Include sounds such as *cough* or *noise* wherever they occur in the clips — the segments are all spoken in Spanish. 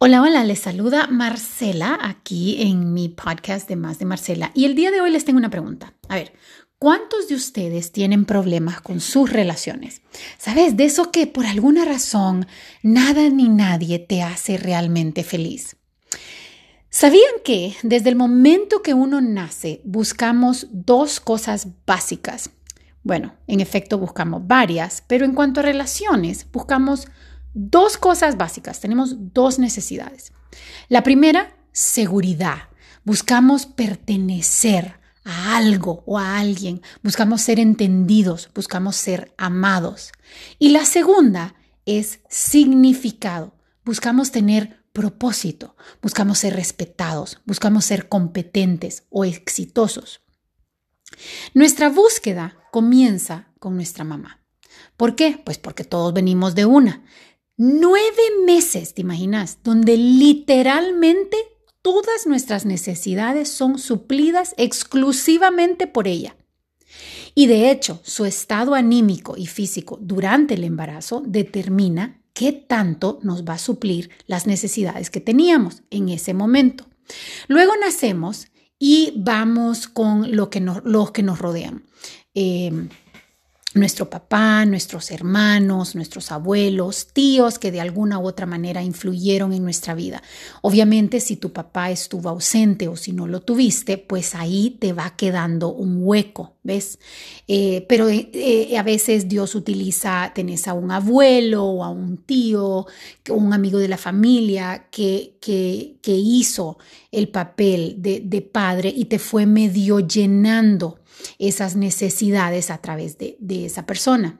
Hola, hola, les saluda Marcela aquí en mi podcast de Más de Marcela. Y el día de hoy les tengo una pregunta. A ver, ¿cuántos de ustedes tienen problemas con sus relaciones? ¿Sabes? De eso que por alguna razón nada ni nadie te hace realmente feliz. ¿Sabían que desde el momento que uno nace buscamos dos cosas básicas? Bueno, en efecto buscamos varias, pero en cuanto a relaciones, buscamos dos cosas básicas, tenemos dos necesidades. La primera, seguridad. Buscamos pertenecer a algo o a alguien, buscamos ser entendidos, buscamos ser amados. Y la segunda es significado. Buscamos tener propósito, buscamos ser respetados, buscamos ser competentes o exitosos. Nuestra búsqueda comienza con nuestra mamá. ¿Por qué? Pues porque todos venimos de una. Nueve meses, ¿te imaginas? Donde literalmente todas nuestras necesidades son suplidas exclusivamente por ella. Y de hecho, su estado anímico y físico durante el embarazo determina qué tanto nos va a suplir las necesidades que teníamos en ese momento. Luego nacemos y vamos con lo que los que nos rodean. Eh, nuestro papá, nuestros hermanos, nuestros abuelos, tíos que de alguna u otra manera influyeron en nuestra vida. Obviamente si tu papá estuvo ausente o si no lo tuviste, pues ahí te va quedando un hueco, ¿ves? Eh, pero eh, eh, a veces Dios utiliza, tenés a un abuelo o a un tío, un amigo de la familia que, que, que hizo el papel de, de padre y te fue medio llenando esas necesidades a través de, de esa persona.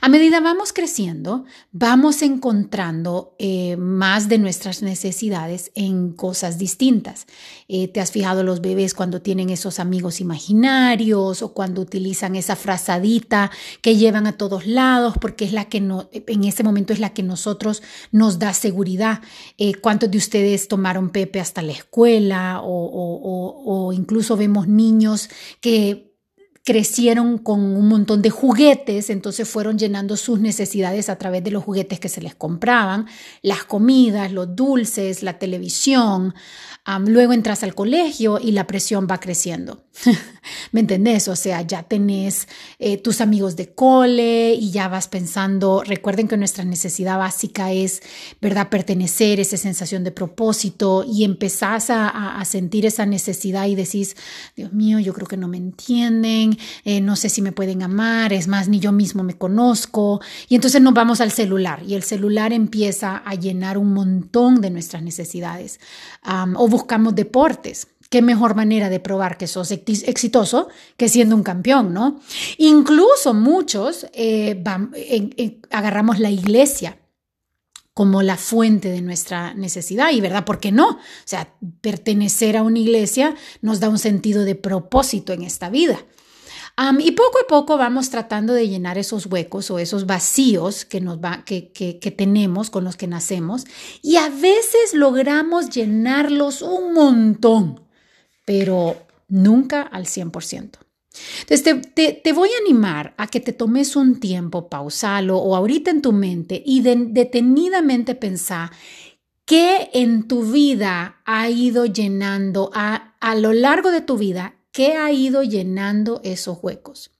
A medida vamos creciendo, vamos encontrando eh, más de nuestras necesidades en cosas distintas. Eh, ¿Te has fijado los bebés cuando tienen esos amigos imaginarios o cuando utilizan esa frazadita que llevan a todos lados porque es la que no, en ese momento es la que nosotros nos da seguridad? Eh, ¿Cuántos de ustedes tomaron Pepe hasta la escuela o incluso vemos niños que crecieron con un montón de juguetes, entonces fueron llenando sus necesidades a través de los juguetes que se les compraban, las comidas, los dulces, la televisión, luego entras al colegio y la presión va creciendo. *laughs* ¿Me entendés? O sea, ya tenés eh, tus amigos de cole y ya vas pensando, recuerden que nuestra necesidad básica es, ¿verdad?, pertenecer, esa sensación de propósito y empezás a, sentir esa necesidad y decís, Dios mío, yo creo que no me entienden, eh, no sé si me pueden amar, es más, ni yo mismo me conozco. Y entonces nos vamos al celular y el celular empieza a llenar un montón de nuestras necesidades. o buscamos deportes. Qué mejor manera de probar que sos exitoso que siendo un campeón, ¿no? Incluso muchos eh, agarramos la iglesia como la fuente de nuestra necesidad y verdad, ¿por qué no? O sea, pertenecer a una iglesia nos da un sentido de propósito en esta vida y poco a poco vamos tratando de llenar esos huecos o esos vacíos que, tenemos con los que nacemos y a veces logramos llenarlos un montón, pero nunca al 100%. Entonces te, te, te, voy a animar a que te tomes un tiempo, pausalo o ahorita en tu mente y detenidamente pensar qué en tu vida ha ido llenando a, a lo largo de tu vida ¿Qué ha ido llenando esos huecos?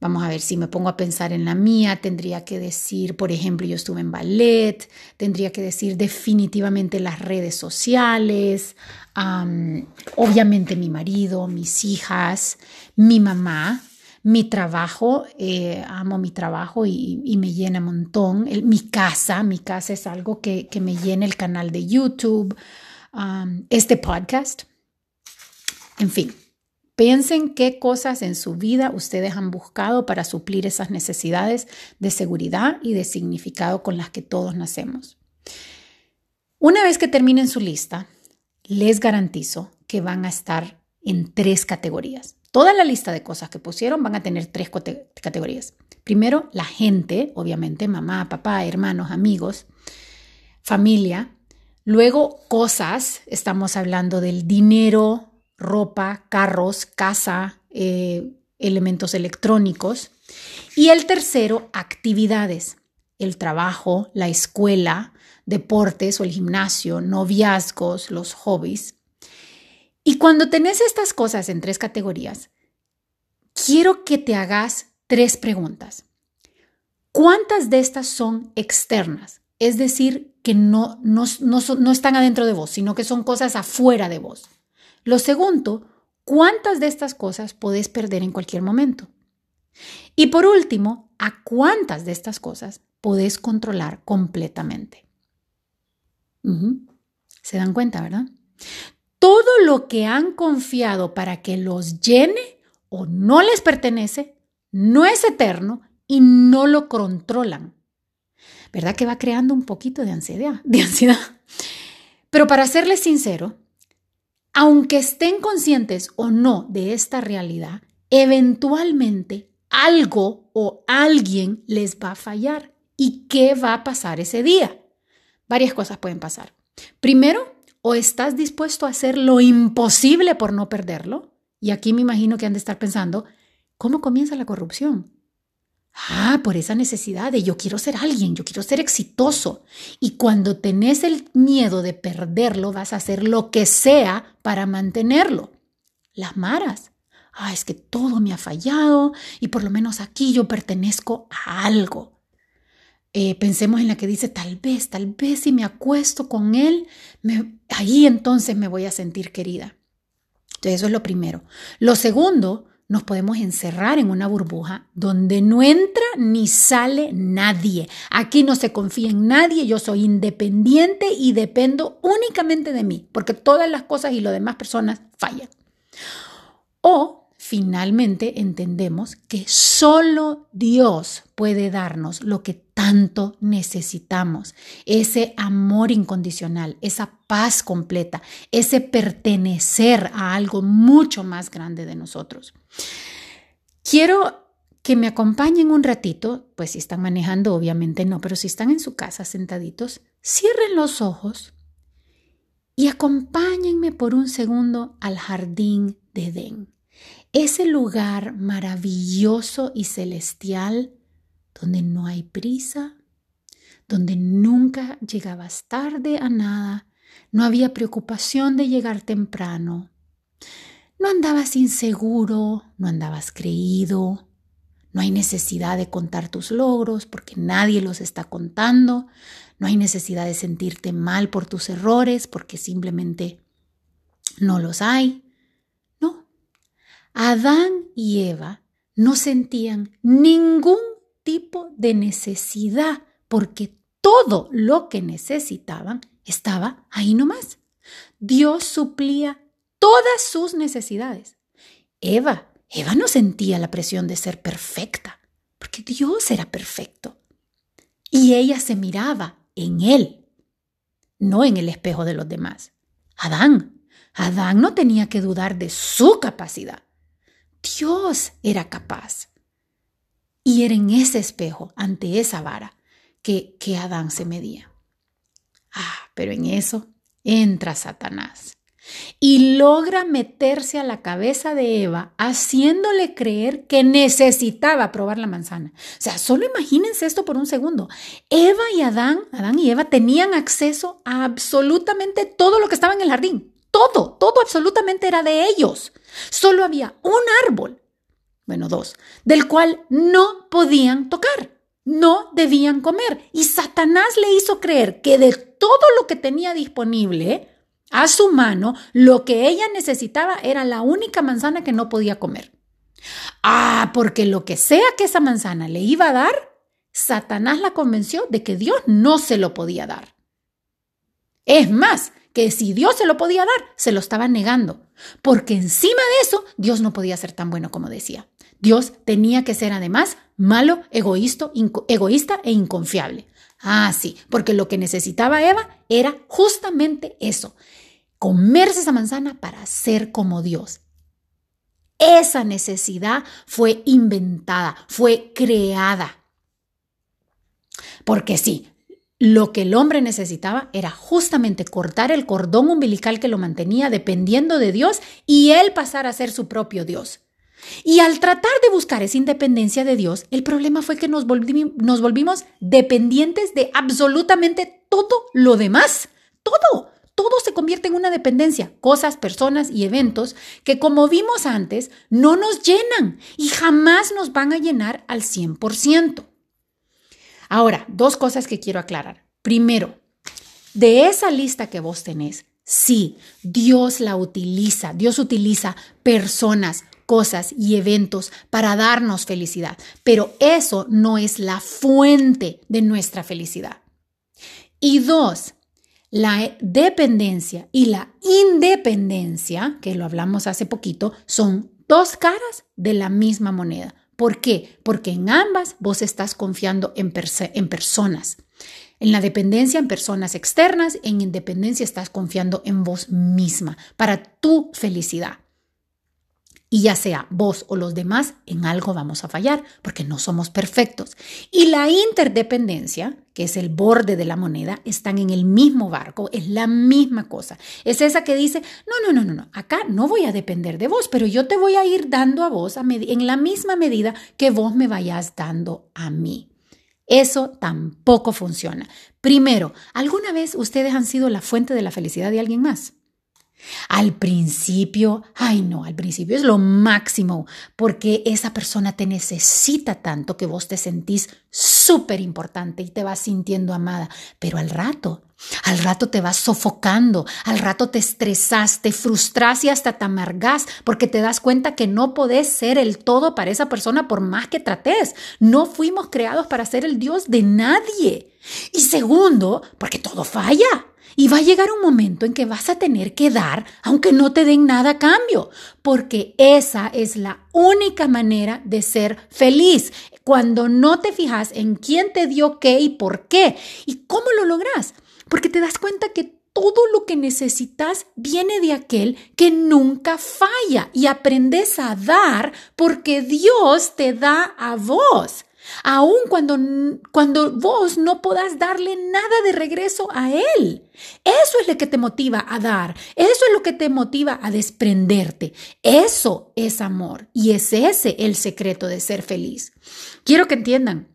Vamos a ver, si me pongo a pensar en la mía, tendría que decir, por ejemplo, yo estuve en ballet, tendría que decir definitivamente las redes sociales, obviamente mi marido, mis hijas, mi mamá, mi trabajo, eh, amo mi trabajo y, me llena un montón. mi casa, mi casa es algo que, me llena el canal de YouTube, este podcast, en fin. Piensen qué cosas en su vida ustedes han buscado para suplir esas necesidades de seguridad y de significado con las que todos nacemos. Una vez que terminen su lista, les garantizo que van a estar en tres categorías. Toda la lista de cosas que pusieron van a tener tres categorías. Primero, la gente, obviamente, mamá, papá, hermanos, amigos, familia. Luego, cosas, estamos hablando del dinero, ropa, carros, casa, eh, elementos electrónicos. Y el tercero, actividades, el trabajo, la escuela, deportes o el gimnasio, noviazgos, los hobbies. Y cuando tenés estas cosas en tres categorías, quiero que te hagas tres preguntas. ¿Cuántas de estas son externas? Es decir, que no, no, no, están adentro de vos, sino que son cosas afuera de vos. Lo segundo, ¿cuántas de estas cosas podés perder en cualquier momento? Y por último, ¿a cuántas de estas cosas podés controlar completamente? ¿Se dan cuenta, verdad? Todo lo que han confiado para que los llene o no les pertenece, no es eterno y no lo controlan. ¿Verdad que va creando un poquito de ansiedad? De ansiedad. Pero para serles sincero, aunque estén conscientes o no de esta realidad, eventualmente algo o alguien les va a fallar. ¿Y qué va a pasar ese día? Varias cosas pueden pasar. Primero, o estás dispuesto a hacer lo imposible por no perderlo. Y aquí me imagino que han de estar pensando, ¿cómo comienza la corrupción? Ah, por esa necesidad de yo quiero ser alguien, yo quiero ser exitoso. Y cuando tenés el miedo de perderlo, vas a hacer lo que sea para mantenerlo. Las maras ah, es que todo me ha fallado y por lo menos aquí yo pertenezco a algo. Eh, pensemos en la que dice, tal vez, tal vez si me acuesto con él, ahí entonces me voy a sentir querida. Entonces eso es lo primero. Lo segundo, nos podemos encerrar en una burbuja donde no entra ni sale nadie. Aquí no se confía en nadie, yo soy independiente y dependo únicamente de mí, porque todas las cosas y las demás personas fallan. O finalmente entendemos que solo Dios puede darnos lo que tanto necesitamos, ese amor incondicional, esa paz completa, ese pertenecer a algo mucho más grande de nosotros. Quiero que me acompañen un ratito, pues si están manejando, obviamente no, pero si están en su casa sentaditos, cierren los ojos y acompáñenme por un segundo al jardín de Edén ese lugar maravilloso y celestial donde no hay prisa, donde nunca llegabas tarde a nada, no había preocupación de llegar temprano, no andabas inseguro, no andabas creído, no hay necesidad de contar tus logros porque nadie los está contando, no hay necesidad de sentirte mal por tus errores porque simplemente no los hay. Adán y Eva no sentían ningún tipo de necesidad porque todo lo que necesitaban estaba ahí nomás. Dios suplía todas sus necesidades. Eva, Eva no sentía la presión de ser perfecta, porque Dios era perfecto. Y ella se miraba en él, no en el espejo de los demás. Adán, Adán no tenía que dudar de su capacidad. Dios era capaz. Y era en ese espejo, ante esa vara, que, que Adán se medía. Ah, pero en eso entra Satanás y logra meterse a la cabeza de Eva haciéndole creer que necesitaba probar la manzana. O sea, solo imagínense esto por un segundo. Eva y Adán, Adán y Eva tenían acceso a absolutamente todo lo que estaba en el jardín. Todo, todo absolutamente era de ellos. Solo había un árbol, bueno, dos, del cual no podían tocar, no debían comer. Y Satanás le hizo creer que de todo lo que tenía disponible a su mano, lo que ella necesitaba era la única manzana que no podía comer. Ah, porque lo que sea que esa manzana le iba a dar, Satanás la convenció de que Dios no se lo podía dar. Es más, que si Dios se lo podía dar, se lo estaba negando, porque encima de eso Dios no podía ser tan bueno como decía. Dios tenía que ser además malo, egoísta, egoísta e inconfiable. Ah, sí, porque lo que necesitaba Eva era justamente eso, comerse esa manzana para ser como Dios. Esa necesidad fue inventada, fue creada. Porque sí, lo que el hombre necesitaba era justamente cortar el cordón umbilical que lo mantenía dependiendo de Dios y él pasar a ser su propio Dios. Y al tratar de buscar esa independencia de Dios, el problema fue que nos, volvimos dependientes de absolutamente todo lo demás. Todo todo se convierte en una dependencia, cosas, personas y eventos que como vimos antes no nos llenan y jamás nos van a llenar al 100%. Ahora, dos cosas que quiero aclarar. Primero, de esa lista que vos tenés, sí, Dios la utiliza, Dios utiliza personas, cosas y eventos para darnos felicidad, pero eso no es la fuente de nuestra felicidad. Y dos, la dependencia y la independencia, que lo hablamos hace poquito, son dos caras de la misma moneda. ¿Por qué? Porque en ambas vos estás confiando en, en personas. En la dependencia en personas externas, en independencia estás confiando en vos misma para tu felicidad. Y ya sea vos o los demás, en algo vamos a fallar, porque no somos perfectos. Y la interdependencia, que es el borde de la moneda, están en el mismo barco, es la misma cosa. Es esa que dice, no, no, no, no, no, acá no voy a depender de vos, pero yo te voy a ir dando a vos en la misma medida que vos me vayas dando a mí. Eso tampoco funciona. Primero, ¿alguna vez ustedes han sido la fuente de la felicidad de alguien más? Al principio, ay no, al principio es lo máximo, porque esa persona te necesita tanto que vos te sentís súper importante y te vas sintiendo amada, pero al rato, al rato te vas sofocando, al rato te estresas, te frustras y hasta te amargas porque te das cuenta que no podés ser el todo para esa persona por más que trates. No fuimos creados para ser el Dios de nadie. Y segundo, porque todo falla. Y va a llegar un momento en que vas a tener que dar, aunque no te den nada a cambio, porque esa es la única manera de ser feliz. Cuando no te fijas en quién te dio qué y por qué. ¿Y cómo lo logras? Porque te das cuenta que todo lo que necesitas viene de aquel que nunca falla y aprendes a dar porque Dios te da a vos. Aun cuando, cuando vos no podás darle nada de regreso a Él. Eso es lo que te motiva a dar. Eso es lo que te motiva a desprenderte. Eso es amor. Y es ese el secreto de ser feliz. Quiero que entiendan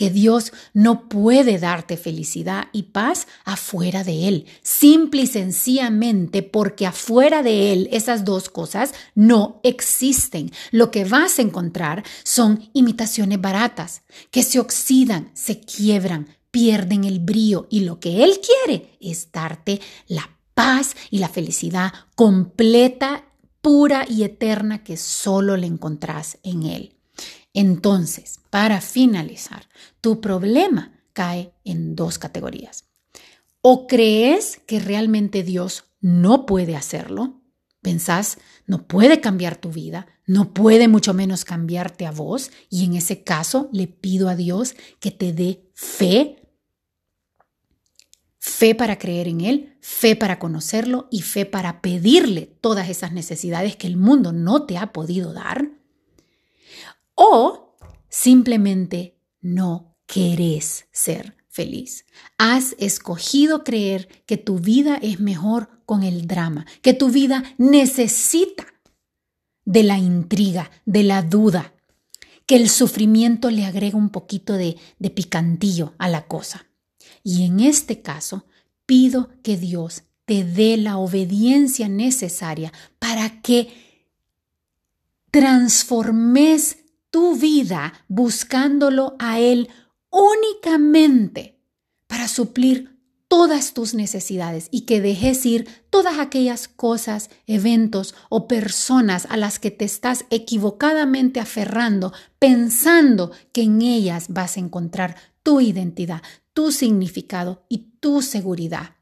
que Dios no puede darte felicidad y paz afuera de Él, simple y sencillamente porque afuera de Él esas dos cosas no existen. Lo que vas a encontrar son imitaciones baratas que se oxidan, se quiebran, pierden el brillo y lo que Él quiere es darte la paz y la felicidad completa, pura y eterna que solo le encontrás en Él. Entonces, para finalizar, tu problema cae en dos categorías. O crees que realmente Dios no puede hacerlo, pensás, no puede cambiar tu vida, no puede mucho menos cambiarte a vos, y en ese caso le pido a Dios que te dé fe, fe para creer en Él, fe para conocerlo y fe para pedirle todas esas necesidades que el mundo no te ha podido dar. O simplemente no querés ser feliz. Has escogido creer que tu vida es mejor con el drama, que tu vida necesita de la intriga, de la duda, que el sufrimiento le agrega un poquito de, de picantillo a la cosa. Y en este caso, pido que Dios te dé la obediencia necesaria para que transformes tu vida buscándolo a Él únicamente para suplir todas tus necesidades y que dejes ir todas aquellas cosas, eventos o personas a las que te estás equivocadamente aferrando, pensando que en ellas vas a encontrar tu identidad, tu significado y tu seguridad.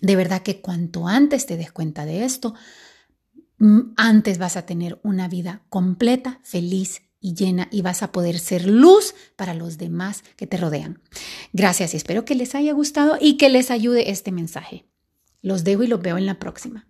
De verdad que cuanto antes te des cuenta de esto, antes vas a tener una vida completa, feliz y llena y vas a poder ser luz para los demás que te rodean. Gracias y espero que les haya gustado y que les ayude este mensaje. Los dejo y los veo en la próxima.